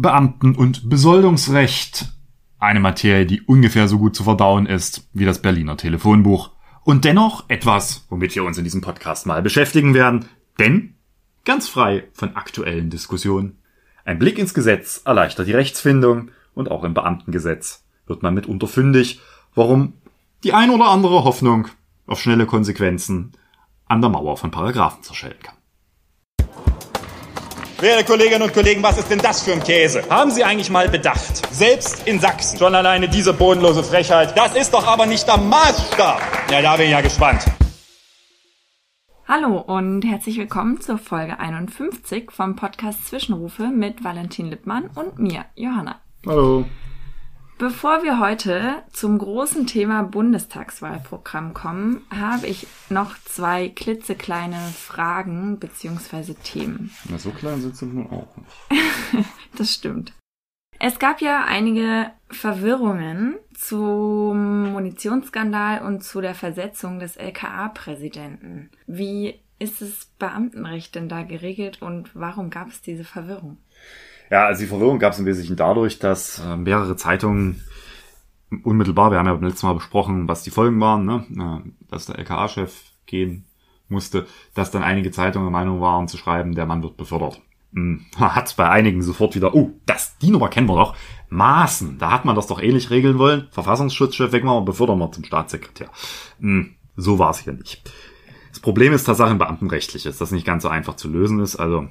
Beamten- und Besoldungsrecht. Eine Materie, die ungefähr so gut zu verdauen ist wie das Berliner Telefonbuch. Und dennoch etwas, womit wir uns in diesem Podcast mal beschäftigen werden. Denn ganz frei von aktuellen Diskussionen. Ein Blick ins Gesetz erleichtert die Rechtsfindung und auch im Beamtengesetz wird man mitunter fündig, warum die ein oder andere Hoffnung auf schnelle Konsequenzen an der Mauer von Paragraphen zerschellen kann. Werte Kolleginnen und Kollegen, was ist denn das für ein Käse? Haben Sie eigentlich mal bedacht? Selbst in Sachsen. Schon alleine diese bodenlose Frechheit. Das ist doch aber nicht der Maßstab. Ja, da bin ich ja gespannt. Hallo und herzlich willkommen zur Folge 51 vom Podcast Zwischenrufe mit Valentin Lippmann und mir, Johanna. Hallo. Bevor wir heute zum großen Thema Bundestagswahlprogramm kommen, habe ich noch zwei klitzekleine Fragen bzw. Themen. Na, so klein sind sie nun auch nicht. das stimmt. Es gab ja einige Verwirrungen zum Munitionsskandal und zu der Versetzung des LKA-Präsidenten. Wie ist das Beamtenrecht denn da geregelt und warum gab es diese Verwirrung? Ja, also die Verwirrung gab es im Wesentlichen dadurch, dass äh, mehrere Zeitungen unmittelbar, wir haben ja beim letzten Mal besprochen, was die Folgen waren, ne? Äh, dass der LKA-Chef gehen musste, dass dann einige Zeitungen der Meinung waren zu schreiben, der Mann wird befördert. Hm, hat bei einigen sofort wieder, oh, das, die Nummer kennen wir doch. Maßen, da hat man das doch ähnlich regeln wollen. Verfassungsschutzchef wegmachen, befördern wir zum Staatssekretär. Hm, so war es hier nicht. Das Problem ist tatsächlich beamtenrechtlich, ist das nicht ganz so einfach zu lösen ist. Also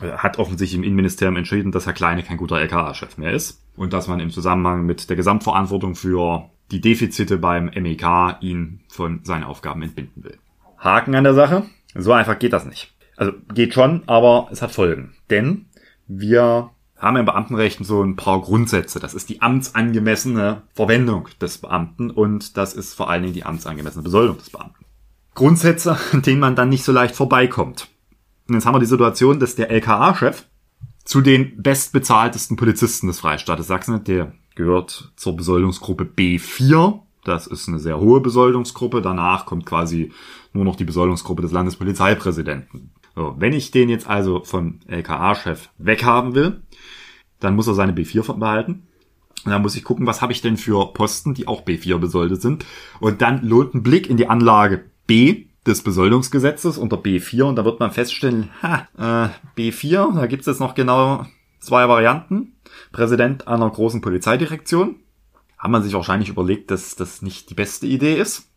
hat offensichtlich im Innenministerium entschieden, dass Herr Kleine kein guter LKA-Chef mehr ist und dass man im Zusammenhang mit der Gesamtverantwortung für die Defizite beim MEK ihn von seinen Aufgaben entbinden will. Haken an der Sache. So einfach geht das nicht. Also geht schon, aber es hat Folgen. Denn wir haben im Beamtenrecht so ein paar Grundsätze. Das ist die amtsangemessene Verwendung des Beamten und das ist vor allen Dingen die amtsangemessene Besoldung des Beamten. Grundsätze, an denen man dann nicht so leicht vorbeikommt. Und jetzt haben wir die Situation, dass der LKA-Chef zu den bestbezahltesten Polizisten des Freistaates Sachsen, der gehört zur Besoldungsgruppe B4. Das ist eine sehr hohe Besoldungsgruppe. Danach kommt quasi nur noch die Besoldungsgruppe des Landespolizeipräsidenten. So, wenn ich den jetzt also vom LKA-Chef weghaben will, dann muss er seine B4 behalten. Und dann muss ich gucken, was habe ich denn für Posten, die auch B4 besoldet sind. Und dann lohnt ein Blick in die Anlage B des Besoldungsgesetzes unter B4 und da wird man feststellen, ha, äh, B4, da gibt es jetzt noch genau zwei Varianten. Präsident einer großen Polizeidirektion. Hat man sich wahrscheinlich überlegt, dass das nicht die beste Idee ist.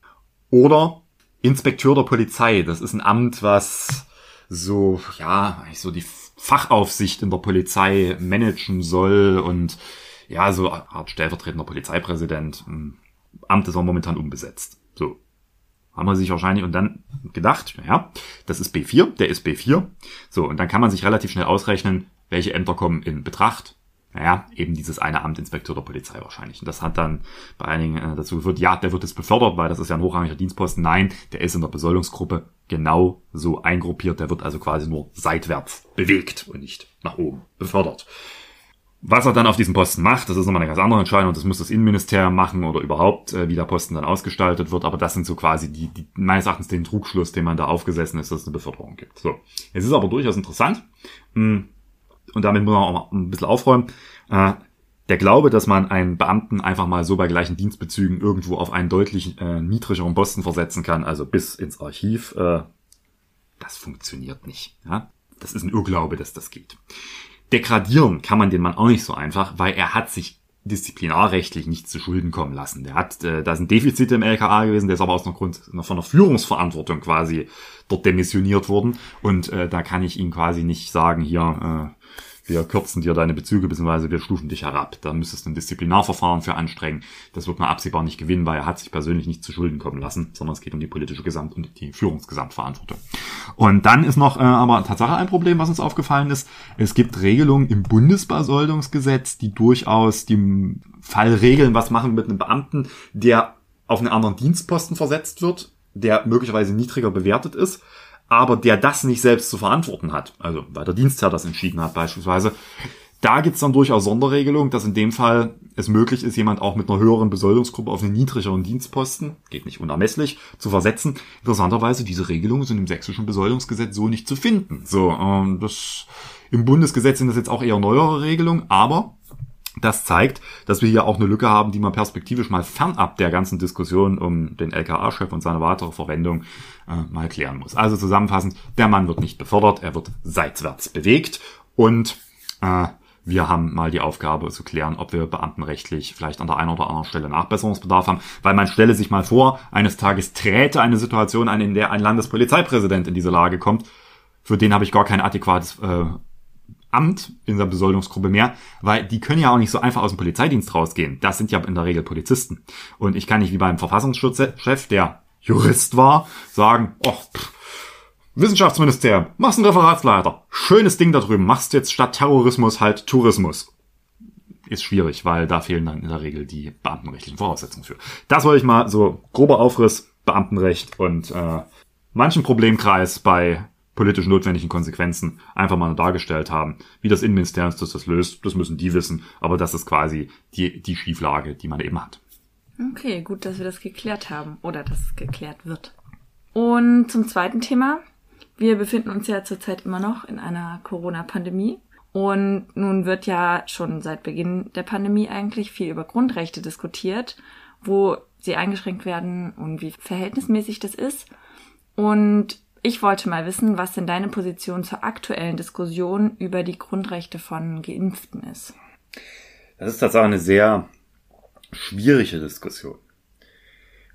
Oder Inspekteur der Polizei. Das ist ein Amt, was so, ja, so die Fachaufsicht in der Polizei managen soll und ja, so Art stellvertretender Polizeipräsident. Amt ist auch momentan unbesetzt. So haben wir sich wahrscheinlich und dann gedacht, ja, das ist B4, der ist B4. So, und dann kann man sich relativ schnell ausrechnen, welche Ämter kommen in Betracht. Naja, eben dieses eine Amt Inspektor der Polizei wahrscheinlich. Und das hat dann bei einigen äh, dazu geführt, ja, der wird jetzt befördert, weil das ist ja ein hochrangiger Dienstposten. Nein, der ist in der Besoldungsgruppe genau so eingruppiert. Der wird also quasi nur seitwärts bewegt und nicht nach oben befördert. Was er dann auf diesem Posten macht, das ist nochmal eine ganz andere Entscheidung. Das muss das Innenministerium machen oder überhaupt, äh, wie der Posten dann ausgestaltet wird. Aber das sind so quasi die, die meines Erachtens den Trugschluss, den man da aufgesessen ist, dass es eine Beförderung gibt. So, es ist aber durchaus interessant hm, und damit muss man auch mal ein bisschen aufräumen. Äh, der Glaube, dass man einen Beamten einfach mal so bei gleichen Dienstbezügen irgendwo auf einen deutlich äh, niedrigeren Posten versetzen kann, also bis ins Archiv, äh, das funktioniert nicht. Ja? Das ist ein Irrglaube, dass das geht. Degradieren kann man den Mann auch nicht so einfach, weil er hat sich disziplinarrechtlich nicht zu Schulden kommen lassen. Der hat, äh, da sind Defizite im LKA gewesen, der ist aber aus einer Grund von der Führungsverantwortung quasi dort demissioniert worden und äh, da kann ich ihn quasi nicht sagen, hier, äh, wir kürzen dir deine Bezüge, beziehungsweise wir stufen dich herab. Da müsstest du ein Disziplinarverfahren für anstrengen. Das wird man absehbar nicht gewinnen, weil er hat sich persönlich nicht zu Schulden kommen lassen, sondern es geht um die politische Gesamt- und die Führungsgesamtverantwortung. Und dann ist noch äh, aber Tatsache ein Problem, was uns aufgefallen ist. Es gibt Regelungen im Bundesbesoldungsgesetz, die durchaus dem Fall regeln, was machen mit einem Beamten, der auf einen anderen Dienstposten versetzt wird, der möglicherweise niedriger bewertet ist aber der das nicht selbst zu verantworten hat, also weil der Dienstherr das entschieden hat beispielsweise, da gibt's dann durchaus Sonderregelungen, dass in dem Fall es möglich ist, jemand auch mit einer höheren Besoldungsgruppe auf einen niedrigeren Dienstposten, geht nicht unermesslich, zu versetzen. Interessanterweise, diese Regelungen sind im sächsischen Besoldungsgesetz so nicht zu finden. So, ähm, das Im Bundesgesetz sind das jetzt auch eher neuere Regelungen, aber das zeigt, dass wir hier auch eine Lücke haben, die man perspektivisch mal fernab der ganzen Diskussion um den LKA-Chef und seine weitere Verwendung äh, mal klären muss. Also zusammenfassend, der Mann wird nicht befördert, er wird seitwärts bewegt und äh, wir haben mal die Aufgabe zu klären, ob wir beamtenrechtlich vielleicht an der einen oder anderen Stelle Nachbesserungsbedarf haben, weil man stelle sich mal vor, eines Tages träte eine Situation ein, in der ein Landespolizeipräsident in diese Lage kommt. Für den habe ich gar kein adäquates äh, Amt in der Besoldungsgruppe mehr, weil die können ja auch nicht so einfach aus dem Polizeidienst rausgehen. Das sind ja in der Regel Polizisten. Und ich kann nicht wie beim Verfassungsschutzchef, der Jurist war, sagen, oh, pff, Wissenschaftsministerium, machst einen Referatsleiter. Schönes Ding da drüben, machst jetzt statt Terrorismus halt Tourismus. Ist schwierig, weil da fehlen dann in der Regel die beamtenrechtlichen Voraussetzungen für. Das wollte ich mal so grober Aufriss, Beamtenrecht und äh, manchen Problemkreis bei politisch notwendigen Konsequenzen einfach mal dargestellt haben. Wie das Innenministerium das, das löst, das müssen die wissen, aber das ist quasi die, die Schieflage, die man eben hat. Okay, gut, dass wir das geklärt haben oder dass es geklärt wird. Und zum zweiten Thema. Wir befinden uns ja zurzeit immer noch in einer Corona-Pandemie. Und nun wird ja schon seit Beginn der Pandemie eigentlich viel über Grundrechte diskutiert, wo sie eingeschränkt werden und wie verhältnismäßig das ist. Und ich wollte mal wissen, was denn deine Position zur aktuellen Diskussion über die Grundrechte von Geimpften ist. Das ist tatsächlich eine sehr schwierige Diskussion.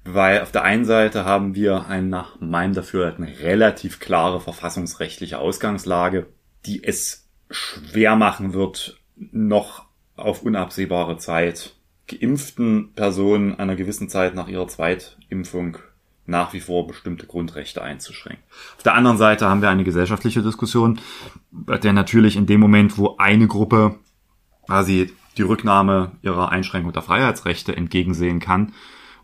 Weil auf der einen Seite haben wir eine nach meinem Dafürhalten relativ klare verfassungsrechtliche Ausgangslage, die es schwer machen wird, noch auf unabsehbare Zeit geimpften Personen einer gewissen Zeit nach ihrer Zweitimpfung nach wie vor bestimmte Grundrechte einzuschränken. Auf der anderen Seite haben wir eine gesellschaftliche Diskussion, bei der natürlich in dem Moment, wo eine Gruppe quasi die Rücknahme ihrer Einschränkung der Freiheitsrechte entgegensehen kann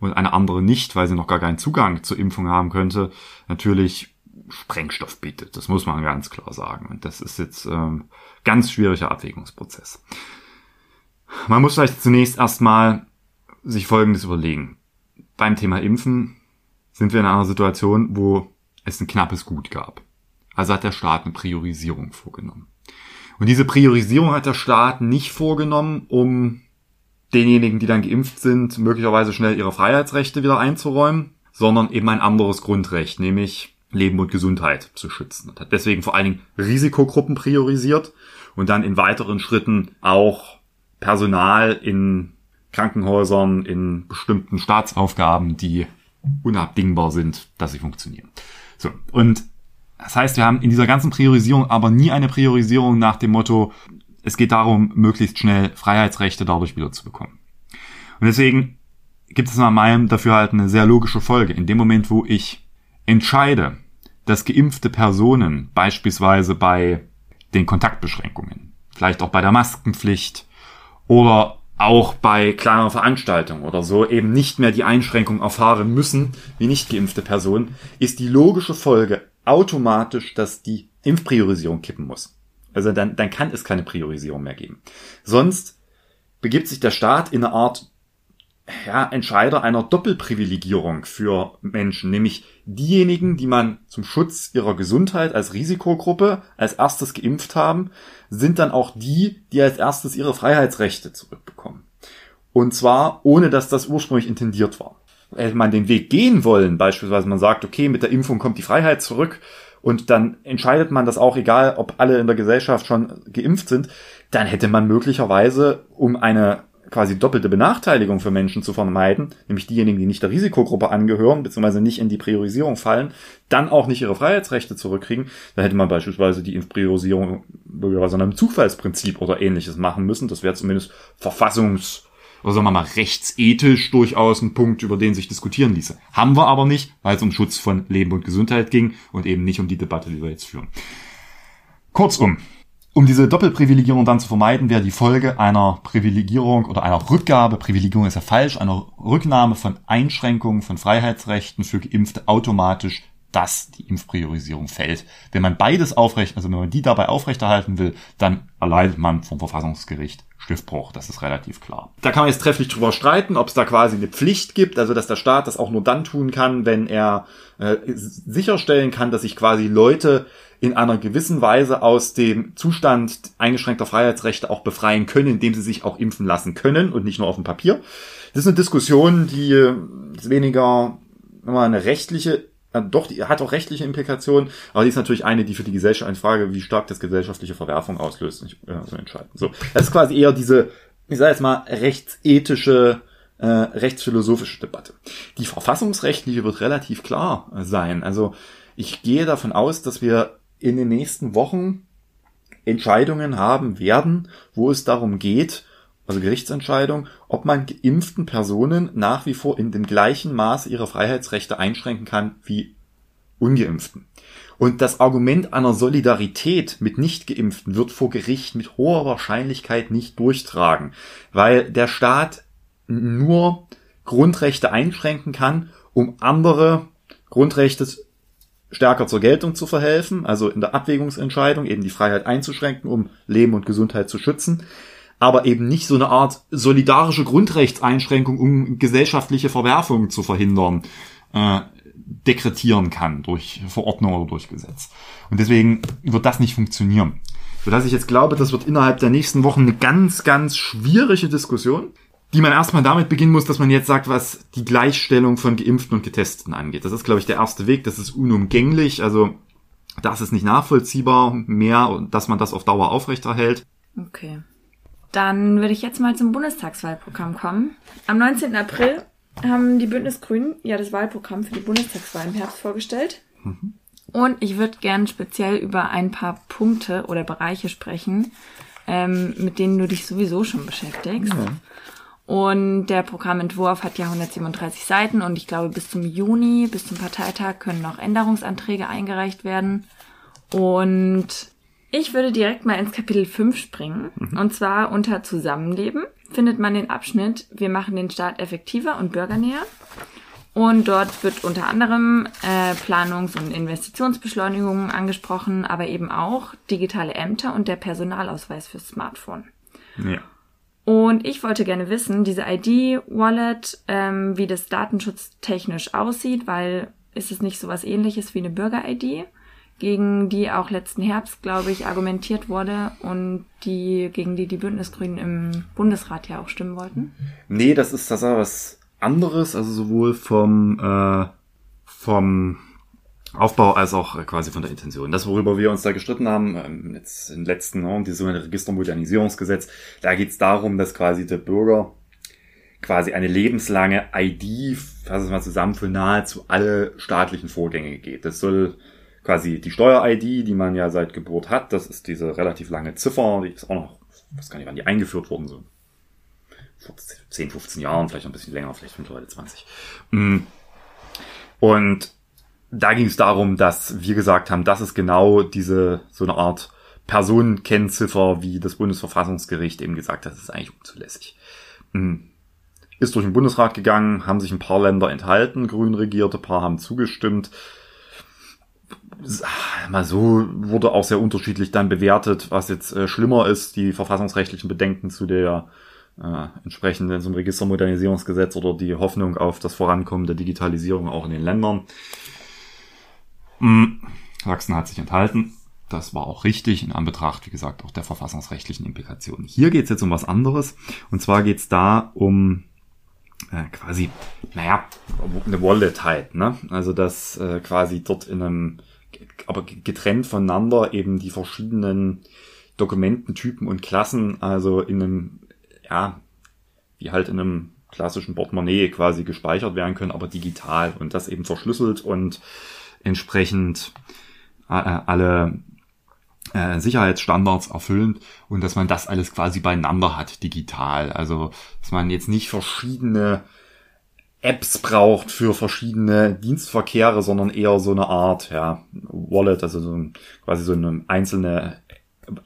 und eine andere nicht, weil sie noch gar keinen Zugang zur Impfung haben könnte, natürlich Sprengstoff bietet. Das muss man ganz klar sagen. Und das ist jetzt ähm, ganz schwieriger Abwägungsprozess. Man muss vielleicht zunächst erstmal sich Folgendes überlegen. Beim Thema Impfen sind wir in einer Situation, wo es ein knappes Gut gab. Also hat der Staat eine Priorisierung vorgenommen. Und diese Priorisierung hat der Staat nicht vorgenommen, um denjenigen, die dann geimpft sind, möglicherweise schnell ihre Freiheitsrechte wieder einzuräumen, sondern eben ein anderes Grundrecht, nämlich Leben und Gesundheit zu schützen. Und hat deswegen vor allen Dingen Risikogruppen priorisiert und dann in weiteren Schritten auch Personal in Krankenhäusern, in bestimmten Staatsaufgaben, die unabdingbar sind, dass sie funktionieren. So. Und das heißt, wir haben in dieser ganzen Priorisierung aber nie eine Priorisierung nach dem Motto, es geht darum, möglichst schnell Freiheitsrechte dadurch wieder zu bekommen. Und deswegen gibt es nach meinem Dafürhalten eine sehr logische Folge. In dem Moment, wo ich entscheide, dass geimpfte Personen beispielsweise bei den Kontaktbeschränkungen, vielleicht auch bei der Maskenpflicht oder auch bei kleineren Veranstaltungen oder so eben nicht mehr die Einschränkung erfahren müssen wie nicht geimpfte Personen, ist die logische Folge automatisch, dass die Impfpriorisierung kippen muss. Also dann, dann kann es keine Priorisierung mehr geben. Sonst begibt sich der Staat in eine Art ja, Entscheider einer Doppelprivilegierung für Menschen, nämlich diejenigen, die man zum Schutz ihrer Gesundheit als Risikogruppe als erstes geimpft haben, sind dann auch die, die als erstes ihre Freiheitsrechte zurückbekommen. Und zwar ohne, dass das ursprünglich intendiert war. Hätte man den Weg gehen wollen, beispielsweise man sagt, okay, mit der Impfung kommt die Freiheit zurück und dann entscheidet man das auch, egal ob alle in der Gesellschaft schon geimpft sind, dann hätte man möglicherweise, um eine quasi doppelte Benachteiligung für Menschen zu vermeiden, nämlich diejenigen, die nicht der Risikogruppe angehören, beziehungsweise nicht in die Priorisierung fallen, dann auch nicht ihre Freiheitsrechte zurückkriegen, dann hätte man beispielsweise die Priorisierung möglicherweise an einem Zufallsprinzip oder ähnliches machen müssen. Das wäre zumindest verfassungs- oder sagen wir mal rechtsethisch durchaus ein Punkt, über den sich diskutieren ließe. Haben wir aber nicht, weil es um Schutz von Leben und Gesundheit ging und eben nicht um die Debatte, die wir jetzt führen. Kurzum, um diese Doppelprivilegierung dann zu vermeiden, wäre die Folge einer Privilegierung oder einer Rückgabe, Privilegierung ist ja falsch, einer Rücknahme von Einschränkungen von Freiheitsrechten für Geimpfte automatisch, dass die Impfpriorisierung fällt. Wenn man beides aufrecht, also wenn man die dabei aufrechterhalten will, dann erleidet man vom Verfassungsgericht Stiftbruch. Das ist relativ klar. Da kann man jetzt trefflich drüber streiten, ob es da quasi eine Pflicht gibt, also dass der Staat das auch nur dann tun kann, wenn er äh, sicherstellen kann, dass sich quasi Leute in einer gewissen Weise aus dem Zustand eingeschränkter Freiheitsrechte auch befreien können, indem sie sich auch impfen lassen können und nicht nur auf dem Papier. Das ist eine Diskussion, die ist weniger eine rechtliche doch, die hat auch rechtliche Implikationen, aber die ist natürlich eine, die für die Gesellschaft eine Frage, wie stark das gesellschaftliche Verwerfung auslöst, nicht, äh, so entscheiden. So, das ist quasi eher diese, ich sage jetzt mal, rechtsethische, äh, rechtsphilosophische Debatte. Die verfassungsrechtliche wird relativ klar sein. Also ich gehe davon aus, dass wir in den nächsten Wochen Entscheidungen haben werden, wo es darum geht, also Gerichtsentscheidung, ob man geimpften Personen nach wie vor in dem gleichen Maße ihre Freiheitsrechte einschränken kann wie ungeimpften. Und das Argument einer Solidarität mit Nichtgeimpften wird vor Gericht mit hoher Wahrscheinlichkeit nicht durchtragen, weil der Staat nur Grundrechte einschränken kann, um andere Grundrechte stärker zur Geltung zu verhelfen, also in der Abwägungsentscheidung eben die Freiheit einzuschränken, um Leben und Gesundheit zu schützen aber eben nicht so eine Art solidarische Grundrechtseinschränkung, um gesellschaftliche Verwerfungen zu verhindern, äh, dekretieren kann durch Verordnung oder durch Gesetz. Und deswegen wird das nicht funktionieren. Sodass ich jetzt glaube, das wird innerhalb der nächsten Wochen eine ganz, ganz schwierige Diskussion, die man erstmal damit beginnen muss, dass man jetzt sagt, was die Gleichstellung von Geimpften und Getesteten angeht. Das ist, glaube ich, der erste Weg. Das ist unumgänglich. Also das ist nicht nachvollziehbar mehr, dass man das auf Dauer aufrechterhält. Okay. Dann würde ich jetzt mal zum Bundestagswahlprogramm kommen. Am 19. April haben die Bündnisgrünen ja das Wahlprogramm für die Bundestagswahl im Herbst vorgestellt. Mhm. Und ich würde gern speziell über ein paar Punkte oder Bereiche sprechen, ähm, mit denen du dich sowieso schon beschäftigst. Ja. Und der Programmentwurf hat ja 137 Seiten und ich glaube, bis zum Juni, bis zum Parteitag können noch Änderungsanträge eingereicht werden. Und ich würde direkt mal ins Kapitel 5 springen. Mhm. Und zwar unter Zusammenleben findet man den Abschnitt Wir machen den Staat effektiver und bürgernäher. Und dort wird unter anderem äh, Planungs- und Investitionsbeschleunigungen angesprochen, aber eben auch digitale Ämter und der Personalausweis fürs Smartphone. Ja. Und ich wollte gerne wissen, diese ID-Wallet, ähm, wie das datenschutztechnisch aussieht, weil ist es nicht so was ähnliches wie eine Bürger-ID? Gegen die auch letzten Herbst, glaube ich, argumentiert wurde und die, gegen die die Bündnisgrünen im Bundesrat ja auch stimmen wollten? Nee, das ist das was anderes, also sowohl vom, äh, vom Aufbau als auch quasi von der Intention. Das, worüber wir uns da gestritten haben, ähm, jetzt im letzten, ne, sogenannte Registermodernisierungsgesetz, da geht es darum, dass quasi der Bürger quasi eine lebenslange ID, fassen wir mal zusammen, für nahezu alle staatlichen Vorgänge geht. Das soll quasi die Steuer-ID, die man ja seit Geburt hat. Das ist diese relativ lange Ziffer, die ist auch noch, ich weiß gar nicht, wann die eingeführt wurden, so vor 10, 15 Jahren, vielleicht ein bisschen länger, vielleicht mittlerweile 20. Mm. Und da ging es darum, dass wir gesagt haben, das ist genau diese, so eine Art Personenkennziffer, wie das Bundesverfassungsgericht eben gesagt hat, das ist eigentlich unzulässig. Mm. Ist durch den Bundesrat gegangen, haben sich ein paar Länder enthalten, grün regierte, paar haben zugestimmt mal so wurde auch sehr unterschiedlich dann bewertet, was jetzt äh, schlimmer ist, die verfassungsrechtlichen Bedenken zu der äh, entsprechenden zum Registermodernisierungsgesetz oder die Hoffnung auf das Vorankommen der Digitalisierung auch in den Ländern. Hm, Sachsen hat sich enthalten. Das war auch richtig in Anbetracht, wie gesagt, auch der verfassungsrechtlichen Implikationen. Hier geht es jetzt um was anderes. Und zwar geht es da um äh, quasi, naja, eine Wallet halt, ne? Also dass äh, quasi dort in einem aber getrennt voneinander eben die verschiedenen Dokumententypen und Klassen, also in einem, ja, wie halt in einem klassischen Portemonnaie quasi gespeichert werden können, aber digital und das eben verschlüsselt und entsprechend äh, alle äh, Sicherheitsstandards erfüllend und dass man das alles quasi beieinander hat digital. Also dass man jetzt nicht verschiedene Apps braucht für verschiedene Dienstverkehre, sondern eher so eine Art, ja, Wallet, also so ein, quasi so eine einzelne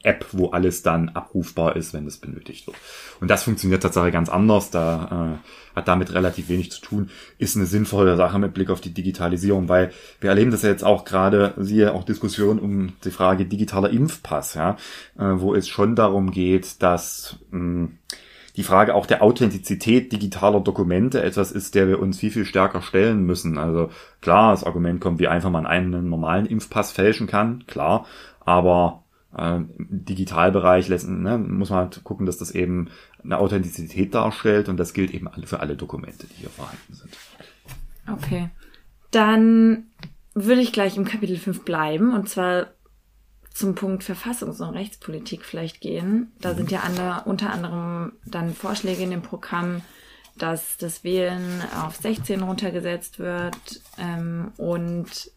App, wo alles dann abrufbar ist, wenn es benötigt wird. Und das funktioniert tatsächlich ganz anders, da äh, hat damit relativ wenig zu tun, ist eine sinnvolle Sache mit Blick auf die Digitalisierung, weil wir erleben das ja jetzt auch gerade, siehe auch Diskussion um die Frage digitaler Impfpass, ja, äh, wo es schon darum geht, dass mh, die Frage auch der Authentizität digitaler Dokumente etwas ist, der wir uns viel, viel stärker stellen müssen. Also klar, das Argument kommt, wie einfach man einen normalen Impfpass fälschen kann, klar, aber äh, im Digitalbereich letzten, ne, muss man halt gucken, dass das eben eine Authentizität darstellt und das gilt eben für alle Dokumente, die hier vorhanden sind. Okay. Dann würde ich gleich im Kapitel 5 bleiben und zwar zum Punkt Verfassungs- und Rechtspolitik vielleicht gehen. Da sind ja andere, unter anderem dann Vorschläge in dem Programm, dass das Wählen auf 16 runtergesetzt wird ähm, und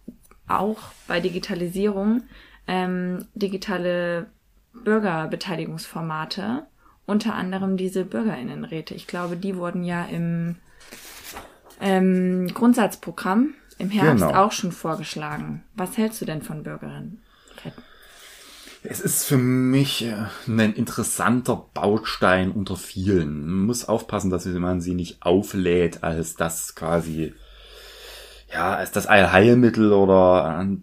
auch bei Digitalisierung ähm, digitale Bürgerbeteiligungsformate, unter anderem diese Bürgerinnenräte. Ich glaube, die wurden ja im ähm, Grundsatzprogramm im Herbst genau. auch schon vorgeschlagen. Was hältst du denn von Bürgerinnenräten? Es ist für mich äh, ein interessanter Baustein unter vielen. Man muss aufpassen, dass man sie nicht auflädt als das quasi, ja, als das Allheilmittel oder äh,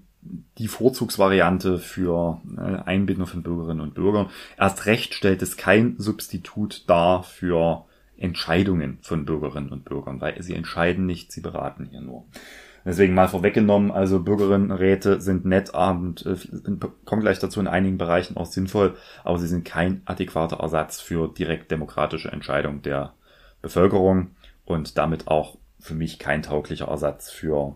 die Vorzugsvariante für äh, Einbindung von Bürgerinnen und Bürgern. Erst recht stellt es kein Substitut dar für Entscheidungen von Bürgerinnen und Bürgern, weil sie entscheiden nicht, sie beraten hier nur. Deswegen mal vorweggenommen, also Bürgerinnenräte sind nett und äh, kommen gleich dazu in einigen Bereichen auch sinnvoll, aber sie sind kein adäquater Ersatz für direkt demokratische Entscheidungen der Bevölkerung und damit auch für mich kein tauglicher Ersatz für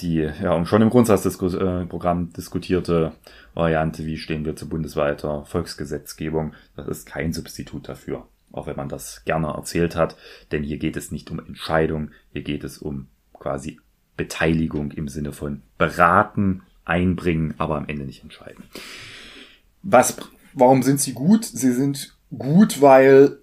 die ja um schon im Grundsatzprogramm äh, diskutierte Variante, wie stehen wir zu bundesweiter Volksgesetzgebung. Das ist kein Substitut dafür, auch wenn man das gerne erzählt hat, denn hier geht es nicht um Entscheidung, hier geht es um quasi Beteiligung im Sinne von beraten, einbringen, aber am Ende nicht entscheiden. Was, warum sind sie gut? Sie sind gut, weil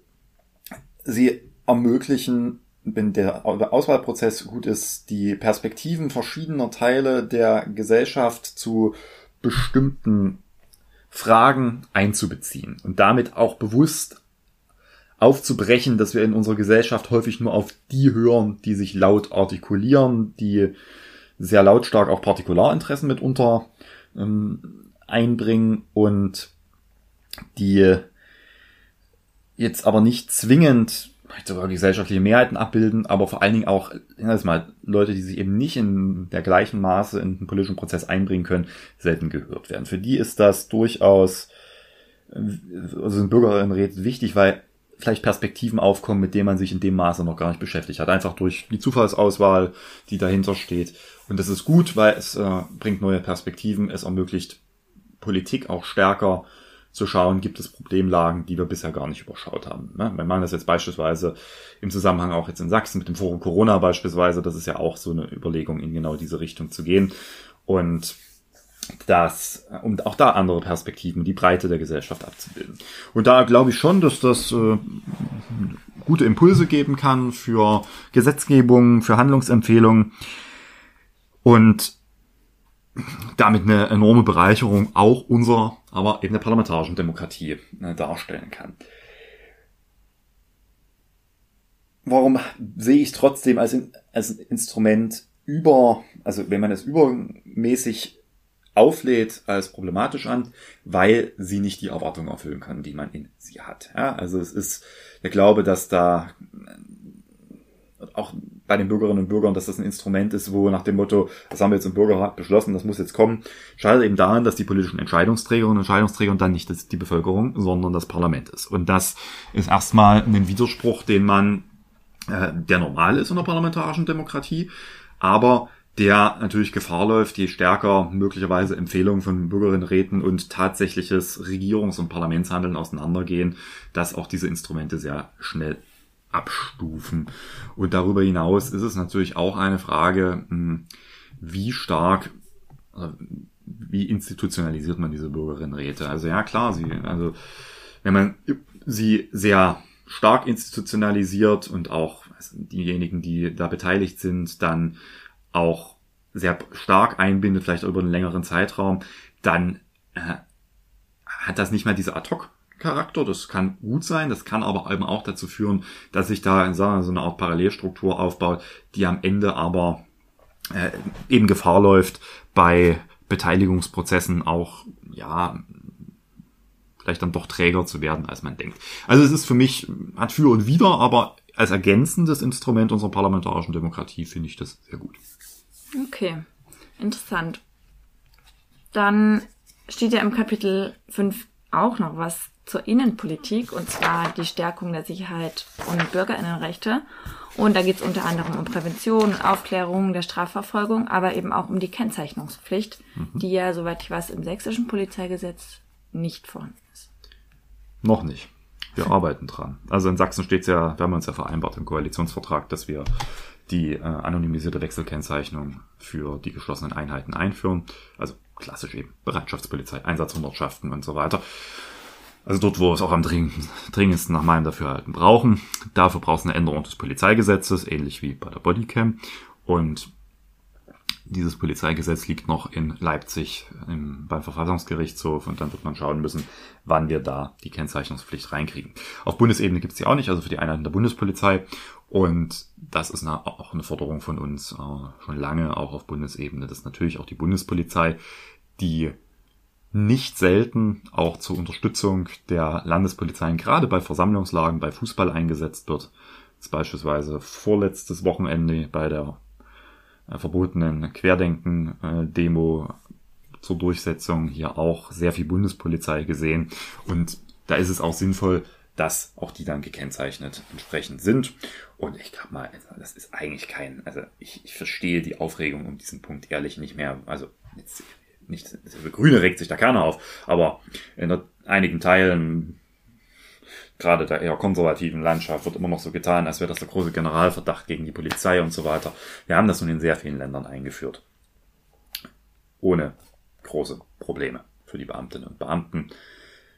sie ermöglichen, wenn der Auswahlprozess gut ist, die Perspektiven verschiedener Teile der Gesellschaft zu bestimmten Fragen einzubeziehen und damit auch bewusst aufzubrechen, dass wir in unserer Gesellschaft häufig nur auf die hören, die sich laut artikulieren, die sehr lautstark auch Partikularinteressen mitunter ähm, einbringen und die jetzt aber nicht zwingend sogar gesellschaftliche Mehrheiten abbilden, aber vor allen Dingen auch mal, Leute, die sich eben nicht in der gleichen Maße in den politischen Prozess einbringen können, selten gehört werden. Für die ist das durchaus, also sind Bürgerinnenräte wichtig, weil vielleicht Perspektiven aufkommen, mit denen man sich in dem Maße noch gar nicht beschäftigt hat. Einfach durch die Zufallsauswahl, die dahinter steht. Und das ist gut, weil es äh, bringt neue Perspektiven, es ermöglicht Politik auch stärker zu schauen, gibt es Problemlagen, die wir bisher gar nicht überschaut haben. Ne? Wir machen das jetzt beispielsweise im Zusammenhang auch jetzt in Sachsen mit dem Forum Corona beispielsweise. Das ist ja auch so eine Überlegung, in genau diese Richtung zu gehen. Und das, um auch da andere Perspektiven, die Breite der Gesellschaft abzubilden. Und da glaube ich schon, dass das äh, gute Impulse geben kann für Gesetzgebung, für Handlungsempfehlungen und damit eine enorme Bereicherung auch unserer, aber eben der parlamentarischen Demokratie äh, darstellen kann. Warum sehe ich trotzdem als, als Instrument über, also wenn man es übermäßig auflädt als problematisch an, weil sie nicht die Erwartungen erfüllen kann, die man in sie hat. Ja, also es ist der Glaube, dass da auch bei den Bürgerinnen und Bürgern, dass das ein Instrument ist, wo nach dem Motto, das haben wir jetzt im Bürgerrat beschlossen, das muss jetzt kommen, scheitert eben daran, dass die politischen Entscheidungsträgerinnen und Entscheidungsträger dann nicht die Bevölkerung, sondern das Parlament ist. Und das ist erstmal ein Widerspruch, den man, äh, der normal ist in der parlamentarischen Demokratie, aber der natürlich Gefahr läuft, je stärker möglicherweise Empfehlungen von Bürgerinnenräten und tatsächliches Regierungs- und Parlamentshandeln auseinandergehen, dass auch diese Instrumente sehr schnell abstufen. Und darüber hinaus ist es natürlich auch eine Frage, hm, wie stark, wie institutionalisiert man diese Bürgerinnenräte? Also ja, klar, sie, also wenn man sie sehr stark institutionalisiert und auch diejenigen, die da beteiligt sind, dann auch sehr stark einbindet, vielleicht über einen längeren Zeitraum, dann äh, hat das nicht mehr diese Ad-Hoc Charakter. Das kann gut sein, das kann aber eben auch dazu führen, dass sich da so eine Art Parallelstruktur aufbaut, die am Ende aber äh, eben Gefahr läuft, bei Beteiligungsprozessen auch ja vielleicht dann doch träger zu werden, als man denkt. Also es ist für mich, hat für und wider, aber als ergänzendes Instrument unserer parlamentarischen Demokratie finde ich das sehr gut. Okay, interessant. Dann steht ja im Kapitel 5 auch noch was zur Innenpolitik, und zwar die Stärkung der Sicherheit und Bürgerinnenrechte. Und da geht es unter anderem um Prävention, Aufklärung der Strafverfolgung, aber eben auch um die Kennzeichnungspflicht, mhm. die ja, soweit ich weiß, im sächsischen Polizeigesetz nicht vorhanden ist. Noch nicht. Wir arbeiten dran. Also in Sachsen steht es ja, wir haben uns ja vereinbart im Koalitionsvertrag, dass wir die äh, anonymisierte Wechselkennzeichnung für die geschlossenen Einheiten einführen. Also klassisch eben Bereitschaftspolizei, Einsatzhundertschaften und so weiter. Also dort, wo wir es auch am dringendsten nach meinem Dafürhalten brauchen. Dafür braucht es eine Änderung des Polizeigesetzes, ähnlich wie bei der Bodycam. Und dieses Polizeigesetz liegt noch in Leipzig im, beim Verfassungsgerichtshof und dann wird man schauen müssen, wann wir da die Kennzeichnungspflicht reinkriegen. Auf Bundesebene gibt es die auch nicht, also für die Einheiten der Bundespolizei. Und das ist eine, auch eine Forderung von uns äh, schon lange, auch auf Bundesebene, dass natürlich auch die Bundespolizei, die nicht selten auch zur Unterstützung der Landespolizeien, gerade bei Versammlungslagen, bei Fußball eingesetzt wird. Das beispielsweise vorletztes Wochenende bei der äh, verbotenen Querdenken-Demo äh, zur Durchsetzung hier auch sehr viel Bundespolizei gesehen. Und da ist es auch sinnvoll, dass auch die dann gekennzeichnet entsprechend sind. Und ich glaube mal, also das ist eigentlich kein, also ich, ich verstehe die Aufregung um diesen Punkt ehrlich nicht mehr. Also jetzt nicht, für Grüne regt sich da keiner auf, aber in einigen Teilen gerade der eher konservativen Landschaft wird immer noch so getan, als wäre das der große Generalverdacht gegen die Polizei und so weiter. Wir haben das nun in sehr vielen Ländern eingeführt. Ohne große Probleme für die Beamtinnen und Beamten.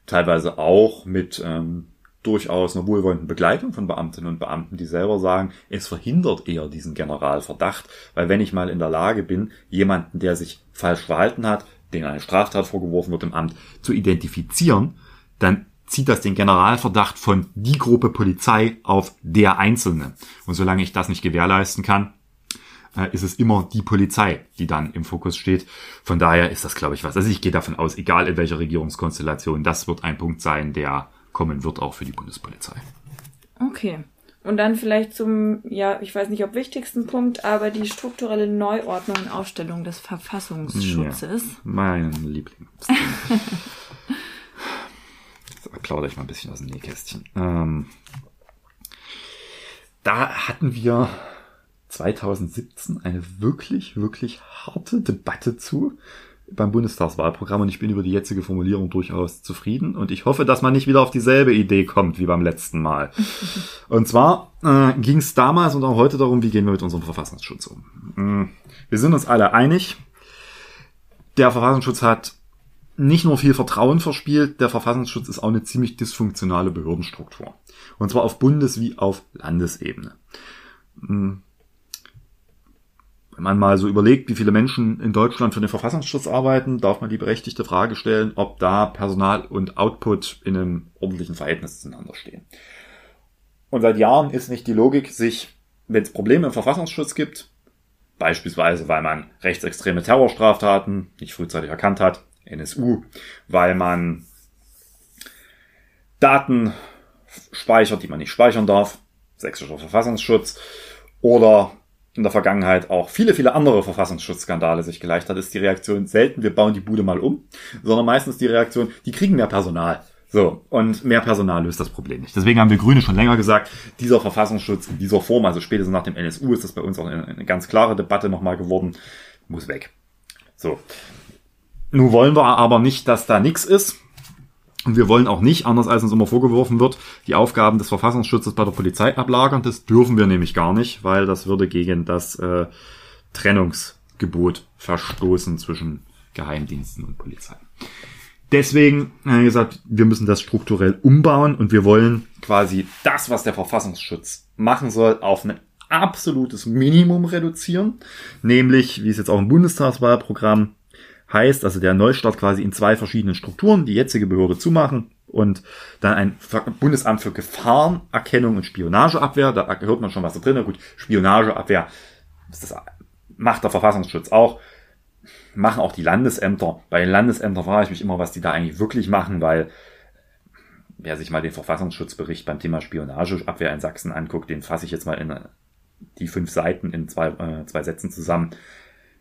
Teilweise auch mit ähm, durchaus einer wohlwollenden Begleitung von Beamtinnen und Beamten, die selber sagen, es verhindert eher diesen Generalverdacht, weil wenn ich mal in der Lage bin, jemanden, der sich falsch verhalten hat, den eine Straftat vorgeworfen wird im Amt, zu identifizieren, dann zieht das den Generalverdacht von die Gruppe Polizei auf der Einzelne. Und solange ich das nicht gewährleisten kann, äh, ist es immer die Polizei, die dann im Fokus steht. Von daher ist das, glaube ich, was. Also ich gehe davon aus, egal in welcher Regierungskonstellation, das wird ein Punkt sein, der kommen wird auch für die Bundespolizei. Okay. Und dann vielleicht zum, ja, ich weiß nicht, ob wichtigsten Punkt, aber die strukturelle Neuordnung und Aufstellung des Verfassungsschutzes. Ja, mein Liebling. plaudere ich mal ein bisschen aus dem Nähkästchen. Ähm, da hatten wir 2017 eine wirklich, wirklich harte Debatte zu beim Bundestagswahlprogramm und ich bin über die jetzige Formulierung durchaus zufrieden und ich hoffe, dass man nicht wieder auf dieselbe Idee kommt wie beim letzten Mal. Und zwar äh, ging es damals und auch heute darum, wie gehen wir mit unserem Verfassungsschutz um. Mm, wir sind uns alle einig, der Verfassungsschutz hat nicht nur viel Vertrauen verspielt, der Verfassungsschutz ist auch eine ziemlich dysfunktionale Behördenstruktur. Und zwar auf Bundes- wie auf Landesebene. Wenn man mal so überlegt, wie viele Menschen in Deutschland für den Verfassungsschutz arbeiten, darf man die berechtigte Frage stellen, ob da Personal und Output in einem ordentlichen Verhältnis zueinander stehen. Und seit Jahren ist nicht die Logik, sich, wenn es Probleme im Verfassungsschutz gibt, beispielsweise weil man rechtsextreme Terrorstraftaten nicht frühzeitig erkannt hat, NSU, weil man Daten speichert, die man nicht speichern darf, sächsischer Verfassungsschutz, oder in der Vergangenheit auch viele, viele andere Verfassungsschutzskandale sich geleicht hat, ist die Reaktion selten, wir bauen die Bude mal um, sondern meistens die Reaktion, die kriegen mehr Personal. So, und mehr Personal löst das Problem nicht. Deswegen haben wir Grüne schon länger gesagt, dieser Verfassungsschutz in dieser Form, also spätestens nach dem NSU ist das bei uns auch eine, eine ganz klare Debatte nochmal geworden, muss weg. So, nun wollen wir aber nicht, dass da nichts ist. Und wir wollen auch nicht, anders als uns immer vorgeworfen wird, die Aufgaben des Verfassungsschutzes bei der Polizei ablagern. Das dürfen wir nämlich gar nicht, weil das würde gegen das äh, Trennungsgebot verstoßen zwischen Geheimdiensten und Polizei. Deswegen, wie gesagt, wir müssen das strukturell umbauen und wir wollen quasi das, was der Verfassungsschutz machen soll, auf ein absolutes Minimum reduzieren. Nämlich, wie es jetzt auch im Bundestagswahlprogramm heißt, also der Neustart quasi in zwei verschiedenen Strukturen, die jetzige Behörde zumachen und dann ein Bundesamt für Gefahrenerkennung und Spionageabwehr, da hört man schon was da drin, gut, Spionageabwehr, das macht der Verfassungsschutz auch, machen auch die Landesämter. Bei den Landesämtern frage ich mich immer, was die da eigentlich wirklich machen, weil wer sich mal den Verfassungsschutzbericht beim Thema Spionageabwehr in Sachsen anguckt, den fasse ich jetzt mal in die fünf Seiten in zwei, äh, zwei Sätzen zusammen.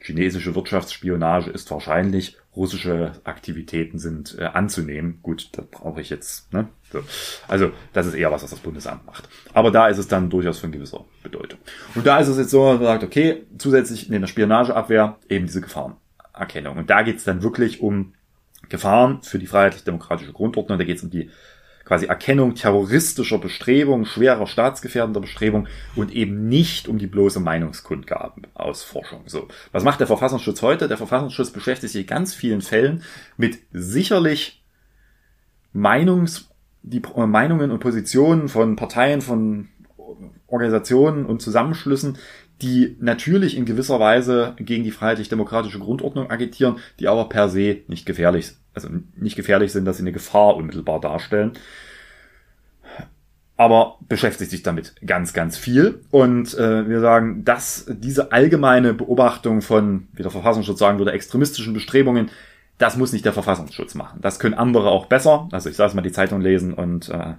Chinesische Wirtschaftsspionage ist wahrscheinlich, russische Aktivitäten sind äh, anzunehmen. Gut, das brauche ich jetzt. Ne? So. Also das ist eher was, was das Bundesamt macht. Aber da ist es dann durchaus von gewisser Bedeutung. Und da ist es jetzt so, man sagt, okay, zusätzlich in der Spionageabwehr eben diese Gefahrenerkennung. Und da geht es dann wirklich um Gefahren für die freiheitlich-demokratische Grundordnung. Da geht es um die quasi Erkennung terroristischer Bestrebungen, schwerer staatsgefährdender Bestrebungen und eben nicht um die bloße Meinungskundgabenausforschung. So. Was macht der Verfassungsschutz heute? Der Verfassungsschutz beschäftigt sich in ganz vielen Fällen mit sicherlich Meinungs, die Meinungen und Positionen von Parteien, von Organisationen und Zusammenschlüssen, die natürlich in gewisser Weise gegen die freiheitlich-demokratische Grundordnung agitieren, die aber per se nicht gefährlich also nicht gefährlich sind, dass sie eine Gefahr unmittelbar darstellen. Aber beschäftigt sich damit ganz, ganz viel. Und äh, wir sagen, dass diese allgemeine Beobachtung von, wie der Verfassungsschutz sagen würde, extremistischen Bestrebungen, das muss nicht der Verfassungsschutz machen. Das können andere auch besser. Also ich sage mal, die Zeitung lesen und äh,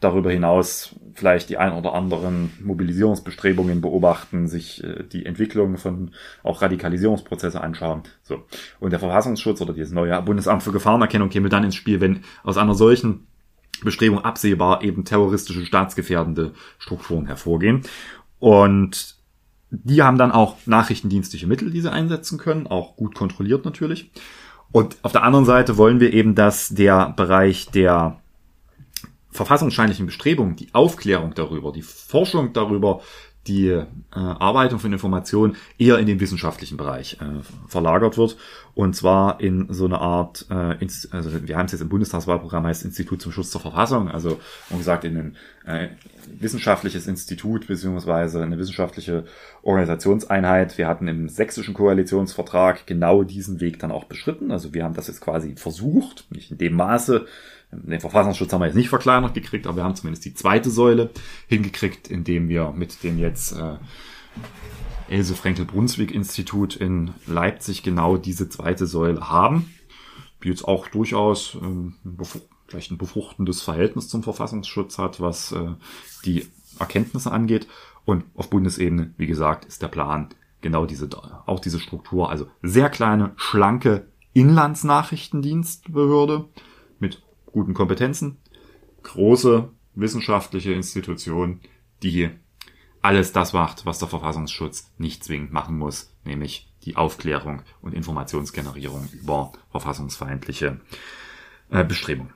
darüber hinaus vielleicht die ein oder anderen Mobilisierungsbestrebungen beobachten, sich äh, die Entwicklung von auch Radikalisierungsprozesse anschauen. So. Und der Verfassungsschutz oder dieses neue Bundesamt für Gefahrenerkennung käme dann ins Spiel, wenn aus einer solchen Bestrebung absehbar eben terroristische, staatsgefährdende Strukturen hervorgehen. Und die haben dann auch nachrichtendienstliche Mittel, die sie einsetzen können, auch gut kontrolliert natürlich. Und auf der anderen Seite wollen wir eben, dass der Bereich der verfassungsscheinlichen Bestrebungen, die Aufklärung darüber, die Forschung darüber, die äh, Arbeitung von Informationen eher in den wissenschaftlichen Bereich äh, verlagert wird. Und zwar in so eine Art, äh, ins, also wir haben es jetzt im Bundestagswahlprogramm heißt Institut zum Schutz der Verfassung, also um gesagt in ein äh, wissenschaftliches Institut beziehungsweise eine wissenschaftliche Organisationseinheit. Wir hatten im sächsischen Koalitionsvertrag genau diesen Weg dann auch beschritten. Also wir haben das jetzt quasi versucht, nicht in dem Maße, den Verfassungsschutz haben wir jetzt nicht verkleinert gekriegt, aber wir haben zumindest die zweite Säule hingekriegt, indem wir mit dem jetzt äh, Else Frenkel-Brunswick-Institut in Leipzig genau diese zweite Säule haben, die jetzt auch durchaus ähm, vielleicht ein befruchtendes Verhältnis zum Verfassungsschutz hat, was äh, die Erkenntnisse angeht. Und auf Bundesebene, wie gesagt, ist der Plan genau diese, auch diese Struktur, also sehr kleine, schlanke Inlandsnachrichtendienstbehörde mit guten Kompetenzen, große wissenschaftliche Institution, die alles das macht, was der Verfassungsschutz nicht zwingend machen muss, nämlich die Aufklärung und Informationsgenerierung über verfassungsfeindliche äh, Bestrebungen.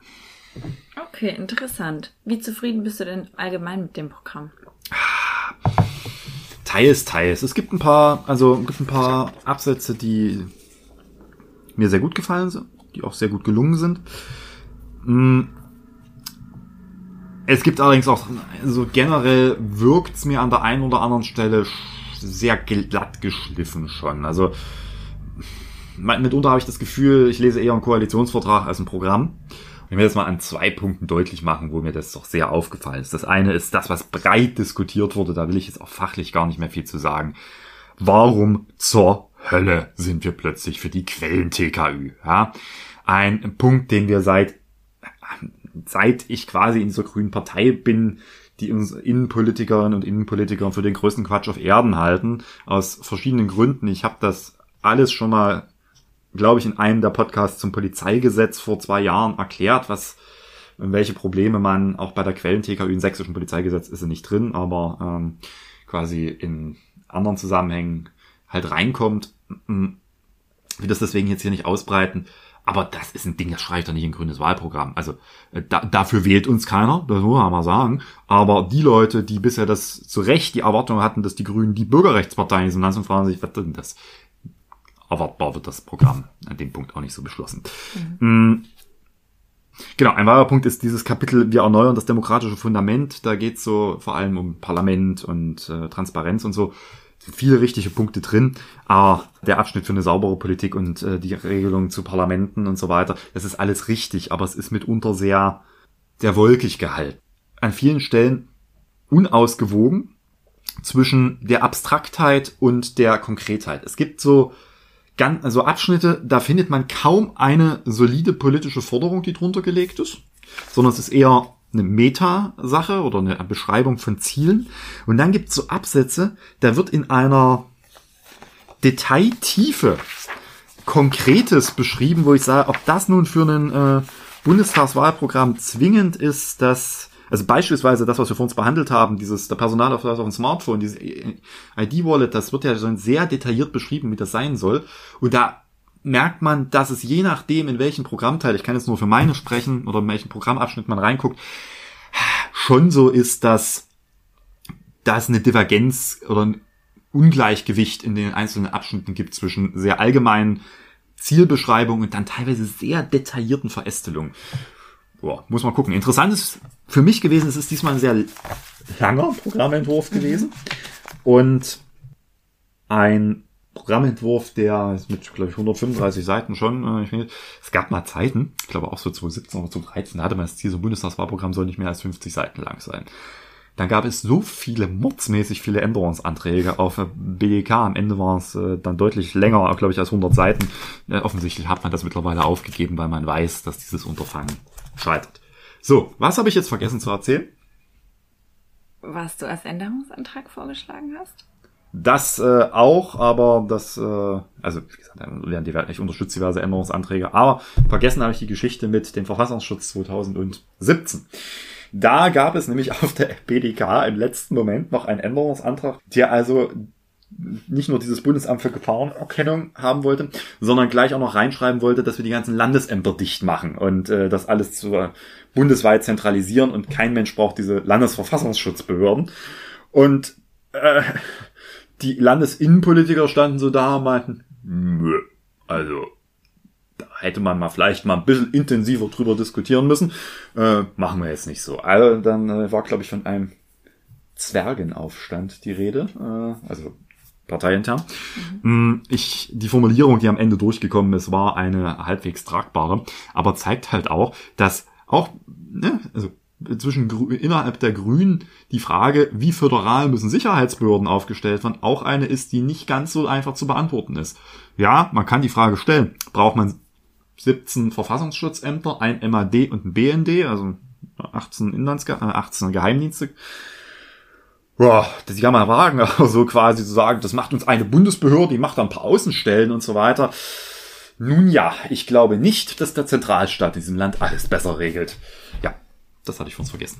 Okay, interessant. Wie zufrieden bist du denn allgemein mit dem Programm? Teils, teils. Es gibt ein paar, also es gibt ein paar Absätze, die mir sehr gut gefallen sind, die auch sehr gut gelungen sind. Hm. Es gibt allerdings auch, so generell wirkt's mir an der einen oder anderen Stelle sehr glatt geschliffen schon. Also mitunter habe ich das Gefühl, ich lese eher einen Koalitionsvertrag als ein Programm. Und ich will das mal an zwei Punkten deutlich machen, wo mir das doch sehr aufgefallen ist. Das eine ist das, was breit diskutiert wurde, da will ich jetzt auch fachlich gar nicht mehr viel zu sagen. Warum zur Hölle sind wir plötzlich für die Quellen-TKÜ? Ja? Ein Punkt, den wir seit seit ich quasi in dieser grünen Partei bin, die uns Innenpolitikerinnen und Innenpolitiker für den größten Quatsch auf Erden halten, aus verschiedenen Gründen. Ich habe das alles schon mal, glaube ich, in einem der Podcasts zum Polizeigesetz vor zwei Jahren erklärt, was welche Probleme man auch bei der Quellen-TKÜ im sächsischen Polizeigesetz ist sie nicht drin, aber ähm, quasi in anderen Zusammenhängen halt reinkommt. Ich will das deswegen jetzt hier nicht ausbreiten. Aber das ist ein Ding, das schreibt doch nicht ein grünes Wahlprogramm. Also äh, da, dafür wählt uns keiner, das muss man mal sagen. Aber die Leute, die bisher das zu Recht die Erwartung hatten, dass die Grünen die Bürgerrechtsparteien sind, langsam fragen sich, was denn das? Erwartbar wird das Programm an dem Punkt auch nicht so beschlossen. Mhm. Genau, ein weiterer Punkt ist dieses Kapitel, wir erneuern das demokratische Fundament. Da geht es so vor allem um Parlament und äh, Transparenz und so viele richtige Punkte drin, aber der Abschnitt für eine saubere Politik und äh, die Regelung zu Parlamenten und so weiter, das ist alles richtig, aber es ist mitunter sehr, sehr wolkig gehalten. An vielen Stellen unausgewogen zwischen der Abstraktheit und der Konkretheit. Es gibt so ganz, also Abschnitte, da findet man kaum eine solide politische Forderung, die drunter gelegt ist. sondern es ist eher eine Meta-Sache oder eine Beschreibung von Zielen. Und dann gibt es so Absätze, da wird in einer Detailtiefe Konkretes beschrieben, wo ich sage, ob das nun für ein äh, Bundestagswahlprogramm zwingend ist, dass also beispielsweise das, was wir vor uns behandelt haben, dieses der Personalausweis auf dem Smartphone, dieses ID-Wallet, das wird ja schon sehr detailliert beschrieben, wie das sein soll. Und da merkt man, dass es je nachdem, in welchen Programmteil, ich kann jetzt nur für meine sprechen oder in welchen Programmabschnitt man reinguckt, schon so ist, dass da es eine Divergenz oder ein Ungleichgewicht in den einzelnen Abschnitten gibt zwischen sehr allgemeinen Zielbeschreibungen und dann teilweise sehr detaillierten Verästelungen. Boah, muss man gucken. Interessant ist für mich gewesen, es ist diesmal ein sehr langer Programmentwurf gewesen und ein Programmentwurf, der ist mit, glaube ich, 135 Seiten schon. Äh, ich finde, es gab mal Zeiten, ich glaube auch so 2017 oder 2013, da hatte man das Ziel, so ein Bundestagswahlprogramm soll nicht mehr als 50 Seiten lang sein. Dann gab es so viele, mordsmäßig viele Änderungsanträge auf BDK. Am Ende waren es äh, dann deutlich länger, glaube ich, als 100 Seiten. Äh, offensichtlich hat man das mittlerweile aufgegeben, weil man weiß, dass dieses Unterfangen scheitert. So, was habe ich jetzt vergessen zu erzählen? Was du als Änderungsantrag vorgeschlagen hast? Das äh, auch, aber das, äh, also wie gesagt, ich unterstütze diverse Änderungsanträge, aber vergessen habe ich die Geschichte mit dem Verfassungsschutz 2017. Da gab es nämlich auf der BDK im letzten Moment noch einen Änderungsantrag, der also nicht nur dieses Bundesamt für Gefahrenerkennung haben wollte, sondern gleich auch noch reinschreiben wollte, dass wir die ganzen Landesämter dicht machen und äh, das alles zu, äh, bundesweit zentralisieren und kein Mensch braucht diese Landesverfassungsschutzbehörden. Und äh, die Landesinnenpolitiker standen so da und meinten, Nö, also da hätte man mal vielleicht mal ein bisschen intensiver drüber diskutieren müssen. Äh, machen wir jetzt nicht so. Also dann äh, war, glaube ich, von einem Zwergenaufstand die Rede. Äh, also parteiintern. Mhm. Ich, die Formulierung, die am Ende durchgekommen ist, war eine halbwegs tragbare, aber zeigt halt auch, dass auch, ne, also zwischen innerhalb der Grünen die Frage, wie föderal müssen Sicherheitsbehörden aufgestellt werden, auch eine ist, die nicht ganz so einfach zu beantworten ist. Ja, man kann die Frage stellen, braucht man 17 Verfassungsschutzämter, ein MAD und ein BND, also 18 Inlands, 18 Geheimdienste. Boah, das kann man fragen, aber so quasi zu sagen, das macht uns eine Bundesbehörde, die macht ein paar Außenstellen und so weiter. Nun ja, ich glaube nicht, dass der Zentralstaat in diesem Land alles besser regelt. Ja, das hatte ich von uns vergessen.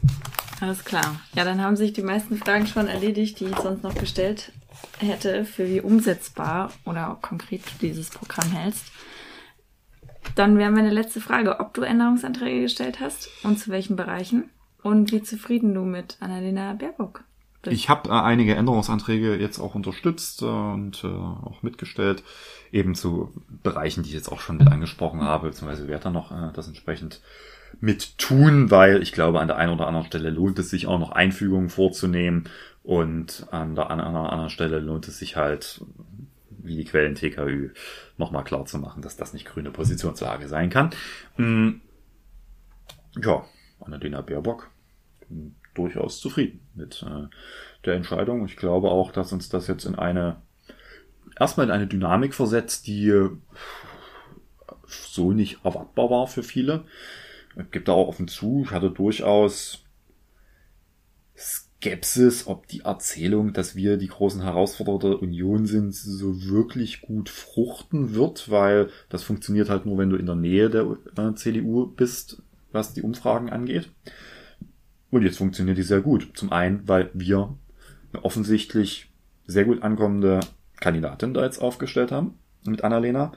Alles klar. Ja, dann haben sich die meisten Fragen schon erledigt, die ich sonst noch gestellt hätte, für wie umsetzbar oder konkret du dieses Programm hältst. Dann wäre meine letzte Frage, ob du Änderungsanträge gestellt hast und zu welchen Bereichen und wie zufrieden du mit Annalena Baerbock bist. Ich habe äh, einige Änderungsanträge jetzt auch unterstützt äh, und äh, auch mitgestellt, eben zu Bereichen, die ich jetzt auch schon mit angesprochen habe, beziehungsweise werde dann noch äh, das entsprechend mit tun, weil ich glaube, an der einen oder anderen Stelle lohnt es sich auch noch Einfügungen vorzunehmen und an der anderen, Stelle lohnt es sich halt wie die Quellen TKÜ nochmal klar zu machen, dass das nicht grüne Positionslage sein kann. Hm, ja, Annalena Baerbock, durchaus zufrieden mit äh, der Entscheidung. Ich glaube auch, dass uns das jetzt in eine, erstmal in eine Dynamik versetzt, die so nicht erwartbar war für viele. Gebe da auch offen zu, ich hatte durchaus Skepsis, ob die Erzählung, dass wir die großen Herausforderer der Union sind, so wirklich gut fruchten wird, weil das funktioniert halt nur, wenn du in der Nähe der äh, CDU bist, was die Umfragen angeht. Und jetzt funktioniert die sehr gut. Zum einen, weil wir eine offensichtlich sehr gut ankommende Kandidatin da jetzt aufgestellt haben mit Annalena,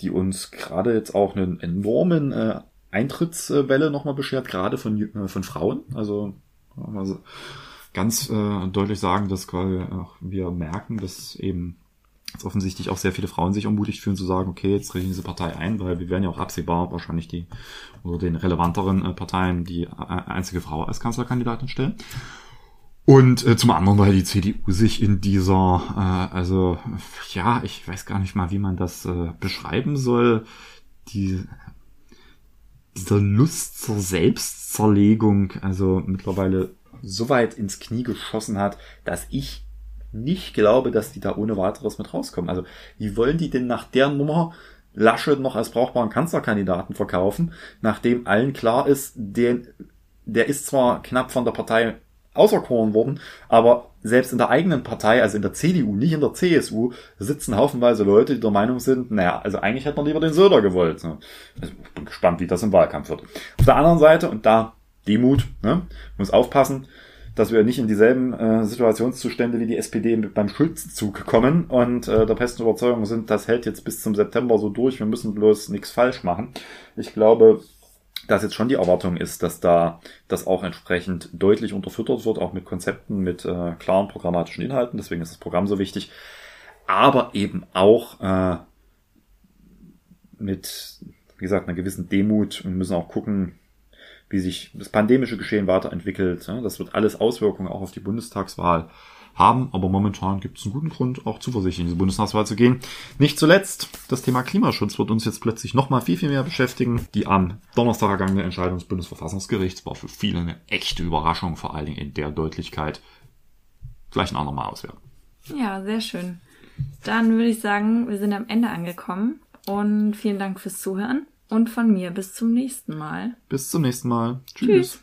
die uns gerade jetzt auch einen enormen äh, Eintrittswelle nochmal beschert, gerade von, äh, von Frauen. Also, ganz äh, deutlich sagen, dass quasi auch wir merken, dass eben jetzt offensichtlich auch sehr viele Frauen sich ermutigt fühlen zu sagen, okay, jetzt trete ich diese Partei ein, weil wir werden ja auch absehbar wahrscheinlich die oder den relevanteren äh, Parteien die äh, einzige Frau als Kanzlerkandidatin stellen. Und äh, zum anderen, weil die CDU sich in dieser, äh, also ja, ich weiß gar nicht mal, wie man das äh, beschreiben soll, die dieser Lust zur Selbstzerlegung, also mittlerweile so weit ins Knie geschossen hat, dass ich nicht glaube, dass die da ohne weiteres mit rauskommen. Also, wie wollen die denn nach der Nummer Laschet noch als brauchbaren Kanzlerkandidaten verkaufen, nachdem allen klar ist, den, der ist zwar knapp von der Partei auserkoren worden, aber selbst in der eigenen Partei, also in der CDU, nicht in der CSU, sitzen haufenweise Leute, die der Meinung sind, naja, also eigentlich hätte man lieber den Söder gewollt. Also ich bin gespannt, wie das im Wahlkampf wird. Auf der anderen Seite, und da Demut, ne, muss aufpassen, dass wir nicht in dieselben äh, Situationszustände wie die SPD beim Schulzenzug kommen und äh, der festen Überzeugung sind, das hält jetzt bis zum September so durch, wir müssen bloß nichts falsch machen. Ich glaube, dass jetzt schon die Erwartung ist, dass da das auch entsprechend deutlich unterfüttert wird, auch mit Konzepten, mit äh, klaren programmatischen Inhalten. Deswegen ist das Programm so wichtig. Aber eben auch äh, mit, wie gesagt, einer gewissen Demut. Wir müssen auch gucken, wie sich das pandemische Geschehen weiterentwickelt. Das wird alles Auswirkungen auch auf die Bundestagswahl haben, aber momentan gibt es einen guten Grund, auch zuversichtlich in diese Bundestagswahl zu gehen. Nicht zuletzt, das Thema Klimaschutz wird uns jetzt plötzlich nochmal viel, viel mehr beschäftigen. Die am Donnerstag ergangene Entscheidung des Bundesverfassungsgerichts war für viele eine echte Überraschung, vor allen Dingen in der Deutlichkeit. Gleich ein andermal auswerten. Ja, sehr schön. Dann würde ich sagen, wir sind am Ende angekommen und vielen Dank fürs Zuhören. Und von mir bis zum nächsten Mal. Bis zum nächsten Mal. Tschüss. Tschüss.